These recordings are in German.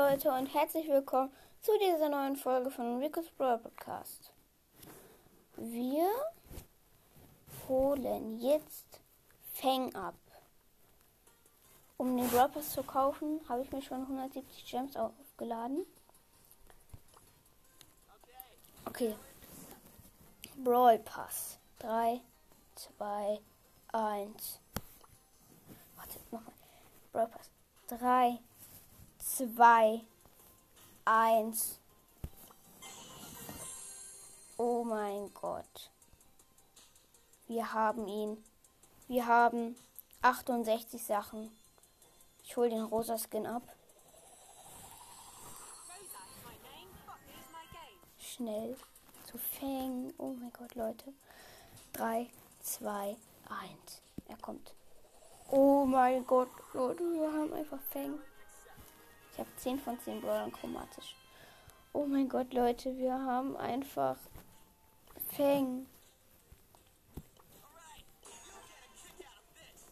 Leute und herzlich willkommen zu dieser neuen Folge von Rico's Brawl Podcast. Wir holen jetzt Fang ab. Um den Brawl Pass zu kaufen, habe ich mir schon 170 Gems aufgeladen. Okay. Brawl Pass. 3, 2, 1. Warte, nochmal. Brawl Pass. 3, 2, 1. Oh mein Gott. Wir haben ihn. Wir haben 68 Sachen. Ich hole den rosa Skin ab. Schnell zu Fang. Oh mein Gott, Leute. 3, 2, 1. Er kommt. Oh mein Gott, Leute, wir haben einfach Fang. Ich habe 10 von 10 Brawlern chromatisch. Oh mein Gott, Leute, wir haben einfach Fang.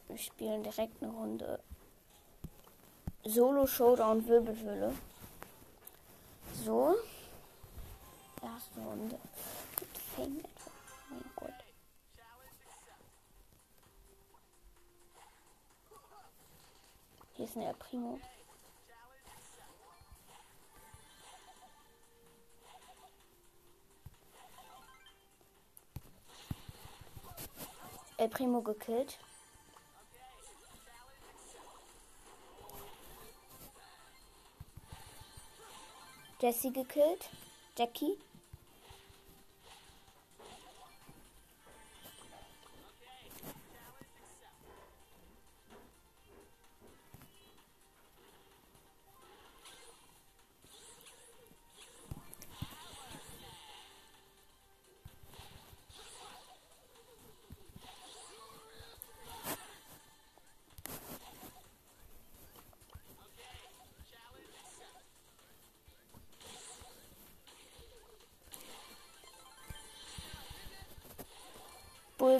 Wir spielen direkt eine Runde Solo Showdown Wirbelhöhle. So. Erste Runde. Mit Fang etwa. Oh mein Gott. Hier ist ein Primo. El Primo gekillt. Jesse gekillt. Jackie.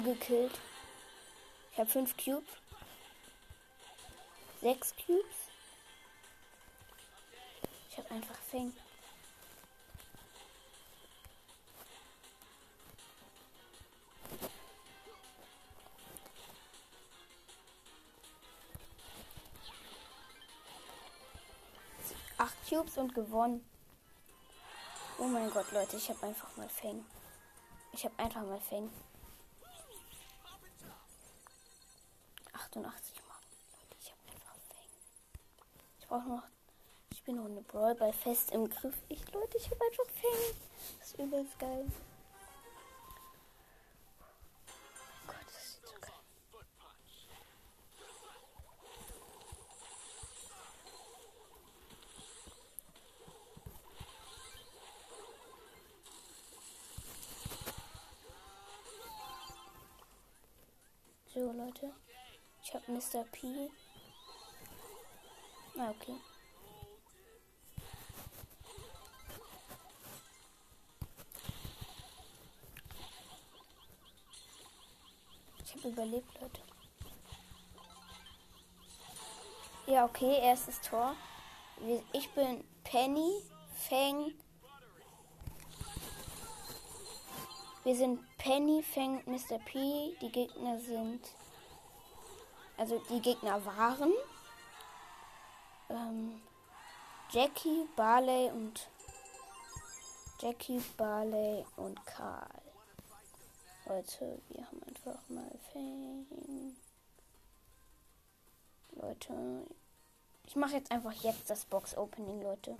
Gekillt. Ich habe fünf Cubes. Sechs Cubes. Ich habe einfach Fang. Acht Cubes und gewonnen. Oh mein Gott, Leute, ich habe einfach mal Fang. Ich habe einfach mal Fang. 88 Mal. Leute, ich habe einfach Fang. Ich brauche noch. Ich bin noch eine Brawl bei fest im Griff. Ich, Leute, ich habe einfach Fang. Das ist übelst geil. Oh Gott, das sieht so geil. So, Leute. Ich habe Mr. P. Ah, okay. Ich habe überlebt, Leute. Ja, okay, erstes Tor. Ich bin Penny, Fang. Wir sind Penny, Fang, Mr. P. Die Gegner sind also die Gegner waren ähm, Jackie, Barley und Jackie, Barley und Karl. Leute, wir haben einfach mal Fame. Leute, ich mache jetzt einfach jetzt das Box-Opening, Leute.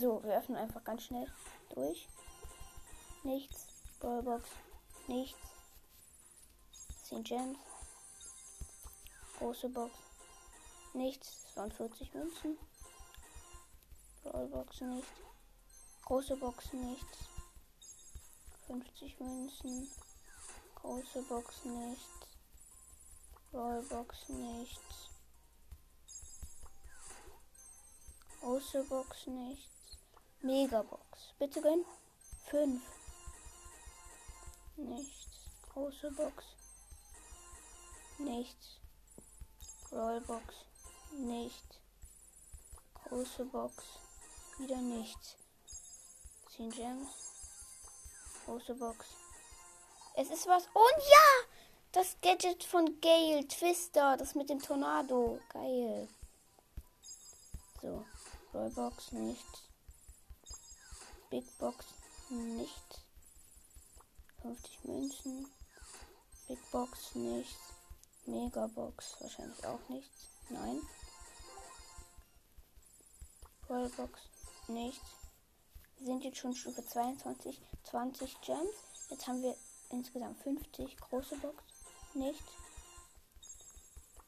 So, wir öffnen einfach ganz schnell durch. Nichts. Ballbox. Nichts. 10 Gems. Große Box. Nichts. 42 Münzen. Brawlbox nicht. Große Box nichts. 50 Münzen. Große Box nichts. Brawlbox nichts. Große Box nichts. Megabox. Bitte gönn. 5. Nichts. Große Box. Nichts. Rollbox nicht. Große Box. Wieder nichts. 10 Gems. Große Box. Es ist was. Und ja! Das Gadget von Gale. Twister. Das mit dem Tornado. Geil. So. Rollbox nichts. Big Box nichts. 50 Münzen. Big Box nichts. Megabox wahrscheinlich auch nichts. Nein. Rollbox nichts. Wir sind jetzt schon Stufe 22. 20 Gems. Jetzt haben wir insgesamt 50. Große Box nichts.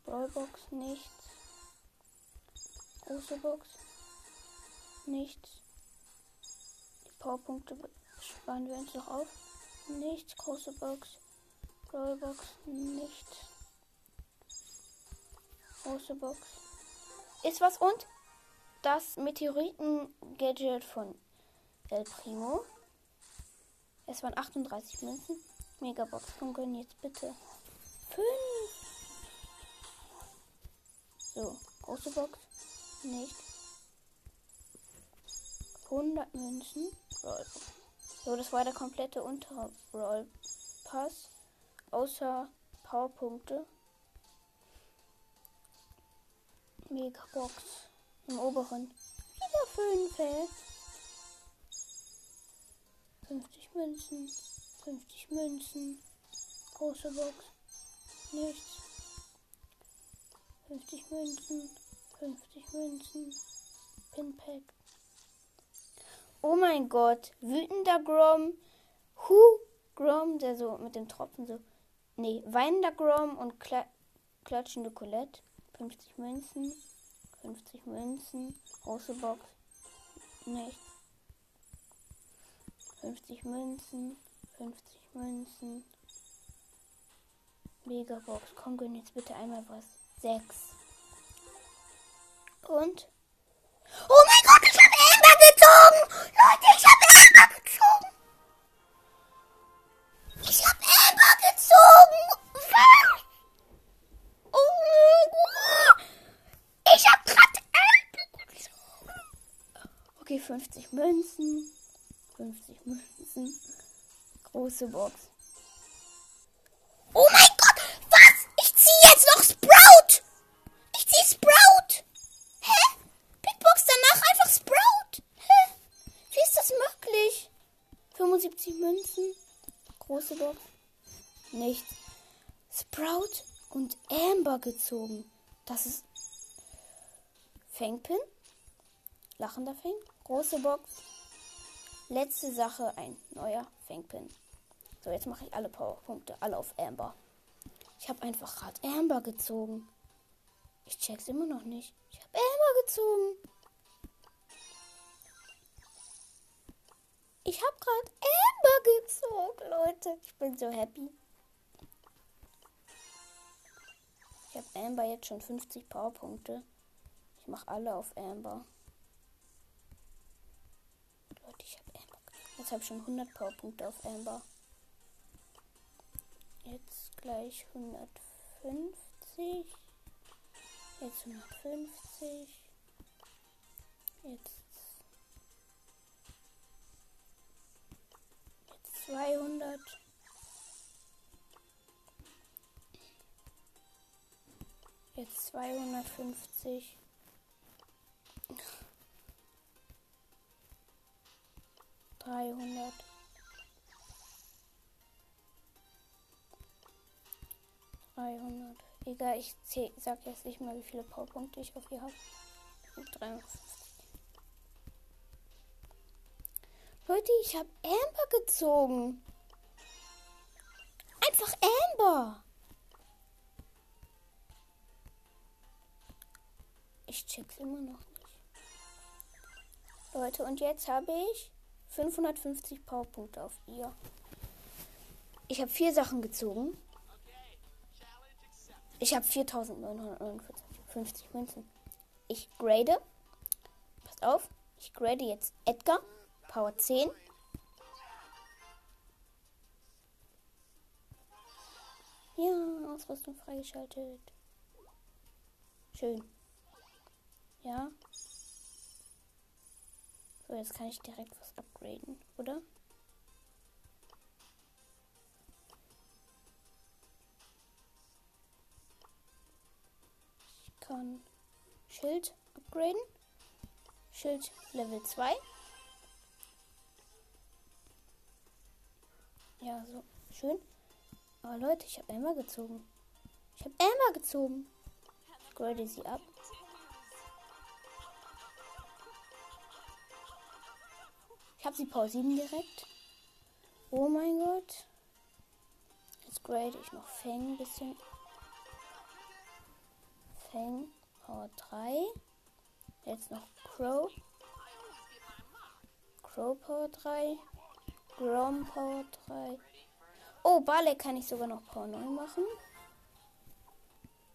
Rollbox nichts. Große Box nichts. Die Powerpunkte sparen wir uns noch auf. Nichts. Große Box. Rollbox nichts. Große Box. Ist was und das Meteoriten-Gadget von El Primo. Es waren 38 Münzen. Megabox. Komm, gönn jetzt bitte. 5. So, große Box. Nicht. 100 Münzen. So, das war der komplette untere Rollpass. Außer Powerpunkte. Megabox. Im oberen. Wieder 5, ey. 50 Münzen. 50 Münzen. Große Box. Nichts. 50 Münzen. 50 Münzen. Pinpack. Oh mein Gott. Wütender Grom. Hu Grom, der so mit dem Tropfen so. Nee, weinender Grom und kla klatschende Colette. 50 Münzen. 50 Münzen. Große Box. Nichts. 50 Münzen. 50 Münzen. Megabox. Komm, gönn jetzt bitte einmal was. 6. Und? Oh mein Gott, ich habe Amber gezogen! Leute, ich 50 Münzen. 50 Münzen. Große Box. Oh mein Gott! Was? Ich ziehe jetzt noch Sprout! Ich ziehe Sprout! Hä? Big Box danach einfach Sprout! Hä? Wie ist das möglich? 75 Münzen. Große Box. Nichts. Sprout und Amber gezogen. Das ist Fangpin. Lachender Fang. Große Box. Letzte Sache, ein neuer Fangpin. So, jetzt mache ich alle Powerpunkte, alle auf Amber. Ich habe einfach gerade Amber gezogen. Ich check's immer noch nicht. Ich habe Amber gezogen. Ich habe gerade Amber gezogen, Leute. Ich bin so happy. Ich habe Amber jetzt schon 50 Powerpunkte. Ich mache alle auf Amber. Leute, ich habe Amber. Jetzt habe ich schon 100 Powerpunkte auf Amber. Jetzt gleich 150. Jetzt 150. Jetzt. Jetzt 200. Jetzt 250. Dreihundert. Dreihundert. Egal, ich zähl, sag jetzt nicht mal, wie viele Powerpunkte ich auf ihr habe. 350. Leute, ich habe Amber gezogen. Einfach Amber. Ich check's immer noch nicht. Leute, und jetzt habe ich 550 Powerpunkte auf ihr. Ich habe vier Sachen gezogen. Ich habe 4950 Münzen. Ich grade. Passt auf. Ich grade jetzt Edgar. Power 10. Ja, Ausrüstung freigeschaltet. Schön. Ja. So, jetzt kann ich direkt was upgraden, oder? Ich kann Schild upgraden. Schild Level 2. Ja, so schön. Aber Leute, ich habe Emma gezogen. Ich habe Emma gezogen. Ich grade sie ab. Habe sie 7 direkt. Oh mein Gott. Jetzt grade ich noch Fang ein bisschen. Fang Power 3. Jetzt noch Crow. Crow Power 3. Grom Power 3. Oh, Barley kann ich sogar noch Power 9 machen.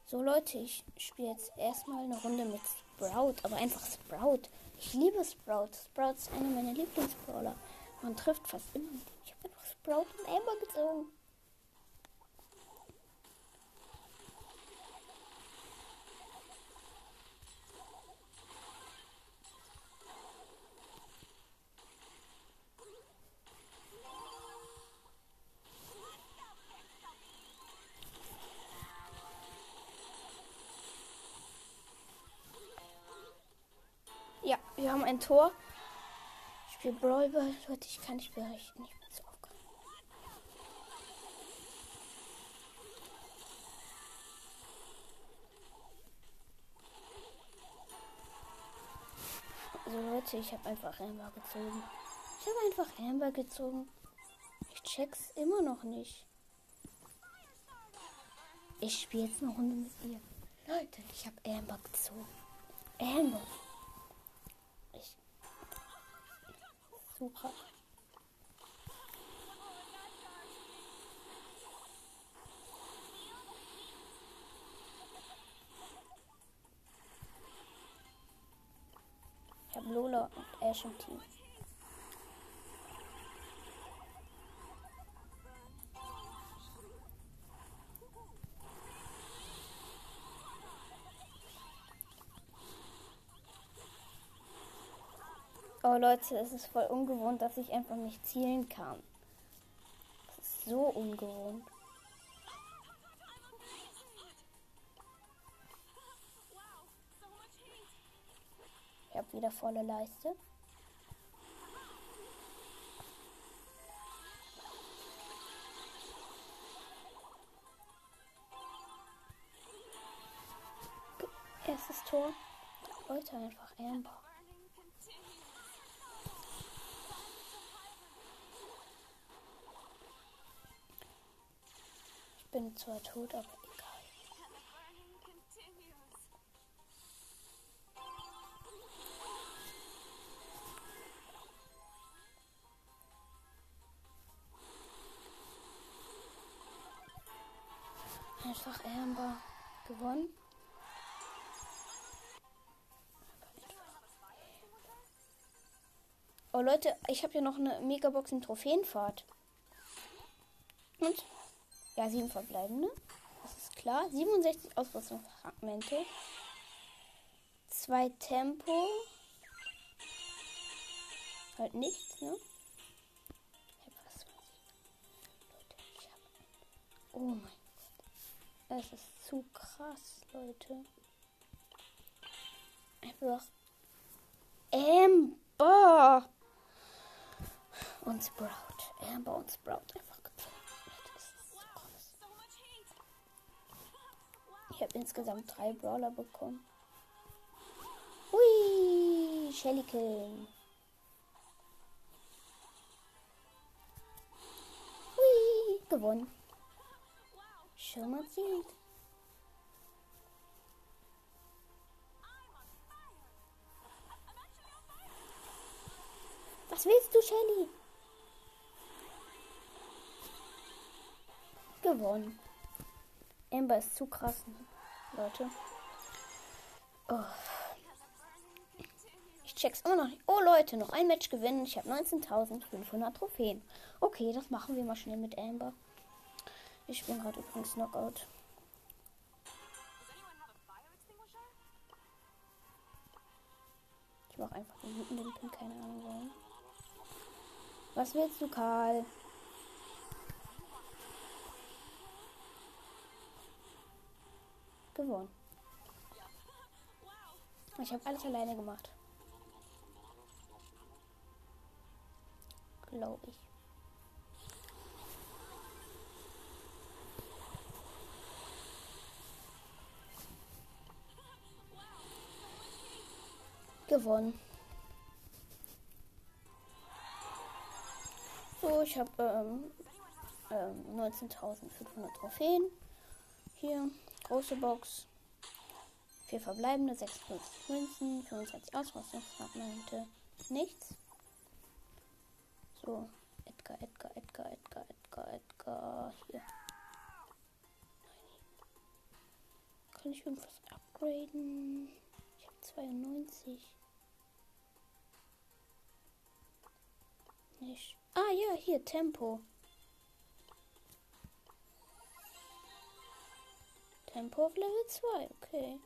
So Leute, ich spiele jetzt erstmal eine Runde mit Sprout, aber einfach Sprout. Ich liebe Sprout. Sprout ist einer meiner Lieblingsbrawler. Man trifft fast immer. Ich habe einfach Sprout und Amber gezogen. Wir haben ein Tor. Ich spiele Brawlball. Leute, ich kann nicht berichten. Ich bin so aufgeregt. Also Leute, ich habe einfach Amber gezogen. Ich habe einfach Amber gezogen. Ich check's immer noch nicht. Ich spiele jetzt eine Runde mit ihr. Leute, ich habe Amber gezogen. Amber. Super. Ich habe Lola und Ash im Team. Oh Leute, es ist voll ungewohnt, dass ich einfach nicht zielen kann. Das ist so ungewohnt. Ich habe wieder volle Leiste. Erstes Tor. Leute, einfach Amber. Bin zwar tot, aber egal. Einfach Amber gewonnen. Oh Leute, ich habe hier noch eine Megabox in Trophäenfahrt. Und? Ja, sieben verbleibende. Das ist klar. 67 Ausrüstungsfragmente. Zwei Tempo. Halt nichts, ne? Ich hab was 20. Leute, ich hab. Oh mein Gott. Es ist zu krass, Leute. Einfach. Amber! Und Sprout. Amber und Sprout einfach Ich habe insgesamt drei Brawler bekommen. Hui! Shelly killen. Hui! Gewonnen. Schon mal sieht. Was willst du, Shelly? Gewonnen. Amber ist zu krass, Leute. Oh. Ich check's immer noch nicht. Oh, Leute, noch ein Match gewinnen. Ich habe 19.500 Trophäen. Okay, das machen wir mal schnell mit Amber. Ich bin gerade übrigens Knockout. Ich mache einfach den Pin, keine Ahnung warum. Was willst du, Karl? Gewonnen. Ich habe alles alleine gemacht. Glaube ich. Gewonnen. So, ich habe ähm, ähm, 19.500 Trophäen. Hier, große Box. Vier verbleibende, 56 Münzen, 25 Ausrüstungsfragmente, nichts. So, Edgar, Edgar, Edgar, Edgar, Edgar, Edgar, hier. Kann ich irgendwas upgraden? Ich habe 92. Nicht. Ah ja, hier, Tempo. Tempo auf Level 2, okay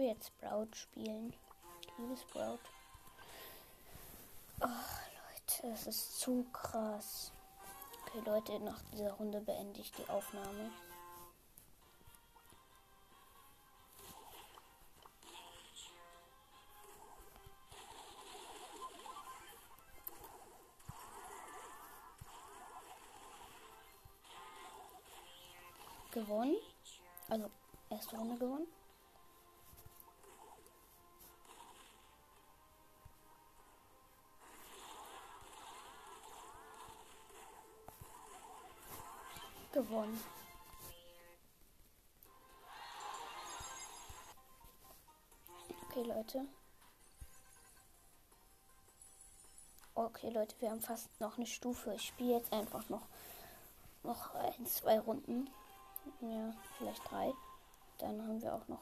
will jetzt Sprout spielen. Ich liebe Sprout. Oh, Leute, es ist zu krass. Okay, Leute, nach dieser Runde beende ich die Aufnahme. Gewonnen. Also, erste Runde gewonnen. gewonnen. Okay, Leute. Okay, Leute, wir haben fast noch eine Stufe. Ich spiele jetzt einfach noch, noch ein, zwei Runden. Ja, vielleicht drei. Dann haben wir auch noch,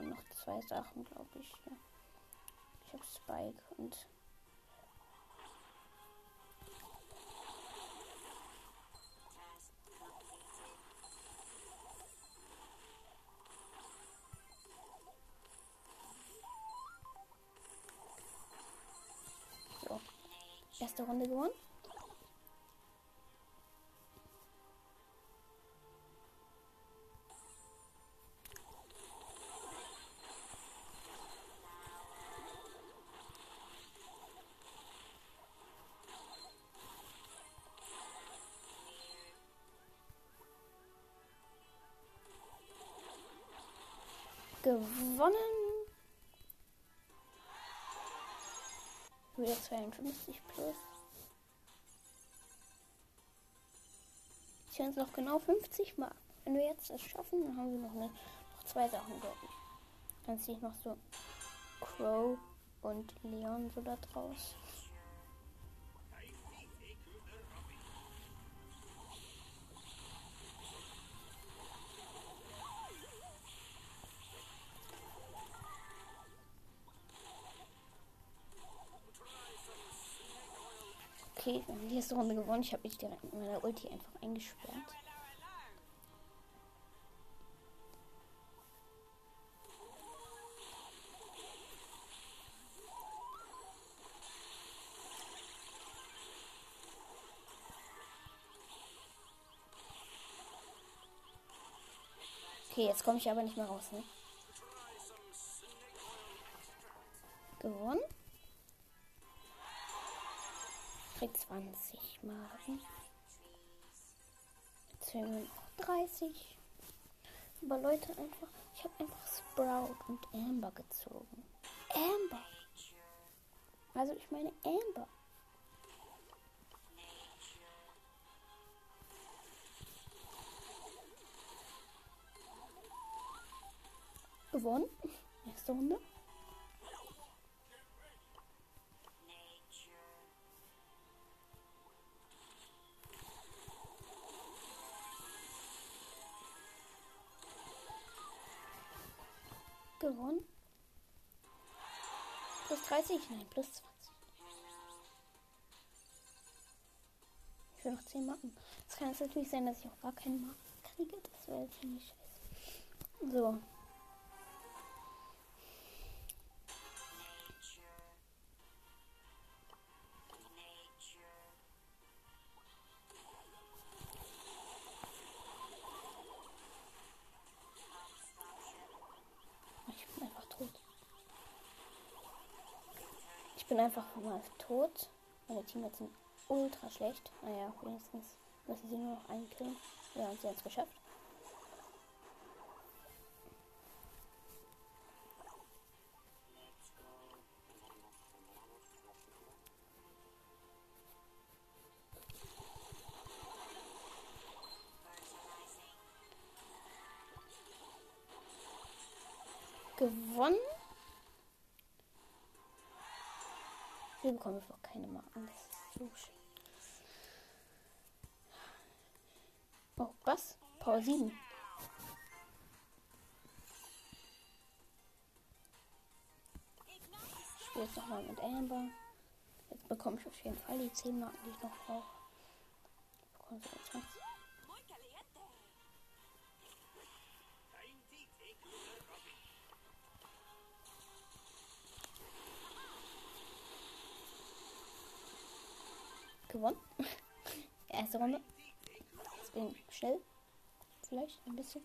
noch zwei Sachen, glaube ich. Ja. Ich habe Spike und Erste Runde gewonnen. Gewonnen. Wieder 52 plus. Ich uns noch genau 50 Mal. Wenn wir jetzt das schaffen, dann haben wir noch, eine, noch zwei Sachen, ich. Dann ziehe ich noch so Crow und Leon so da draus. Okay, wir haben die erste Runde gewonnen. Ich habe mich direkt mit meiner Ulti einfach eingesperrt. Okay, jetzt komme ich aber nicht mehr raus, ne? Gewonnen 20 Marken. Jetzt fehlen mir noch 30. Aber Leute, einfach, ich habe einfach Sprout und Amber gezogen. Amber. Also ich meine Amber. Gewonnen. Nächste Runde. Gewonnen. Plus 30? Nein, plus 20. Ich will noch 10 Marken. Es kann jetzt natürlich sein, dass ich auch gar keine Marken kriege. Das wäre ziemlich scheiße. So. Bin einfach mal tot. Meine Teammates sind ultra schlecht. Naja, wenigstens müssen sie nur noch einen killen. Ja, und sie haben es geschafft. Wir bekommen noch keine Marken. Das ist so. Oh, was? Power 7. Ich spiele jetzt nochmal mit Amber. Jetzt bekomme ich auf jeden Fall die 10 Marken, die ich noch brauche. Ich bekomme so 20. schnell. Vielleicht ein bisschen.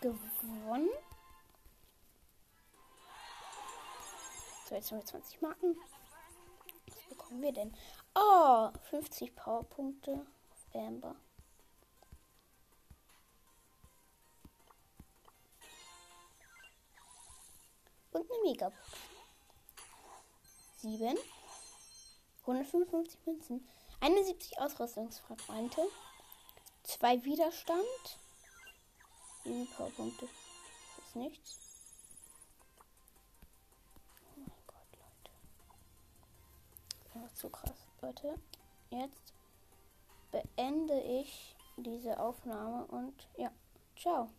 Gewonnen. So, jetzt haben wir 20 Marken. Was bekommen wir denn? Oh, 50 Powerpunkte auf Amber. Megabox. 7. 155 Münzen. 71 Ausrüstungsfragmente. 2 Widerstand. 7 Powerpunkte. Das ist nichts. Oh mein Gott, Leute. Das ist einfach zu krass. Leute, jetzt beende ich diese Aufnahme und ja, ciao.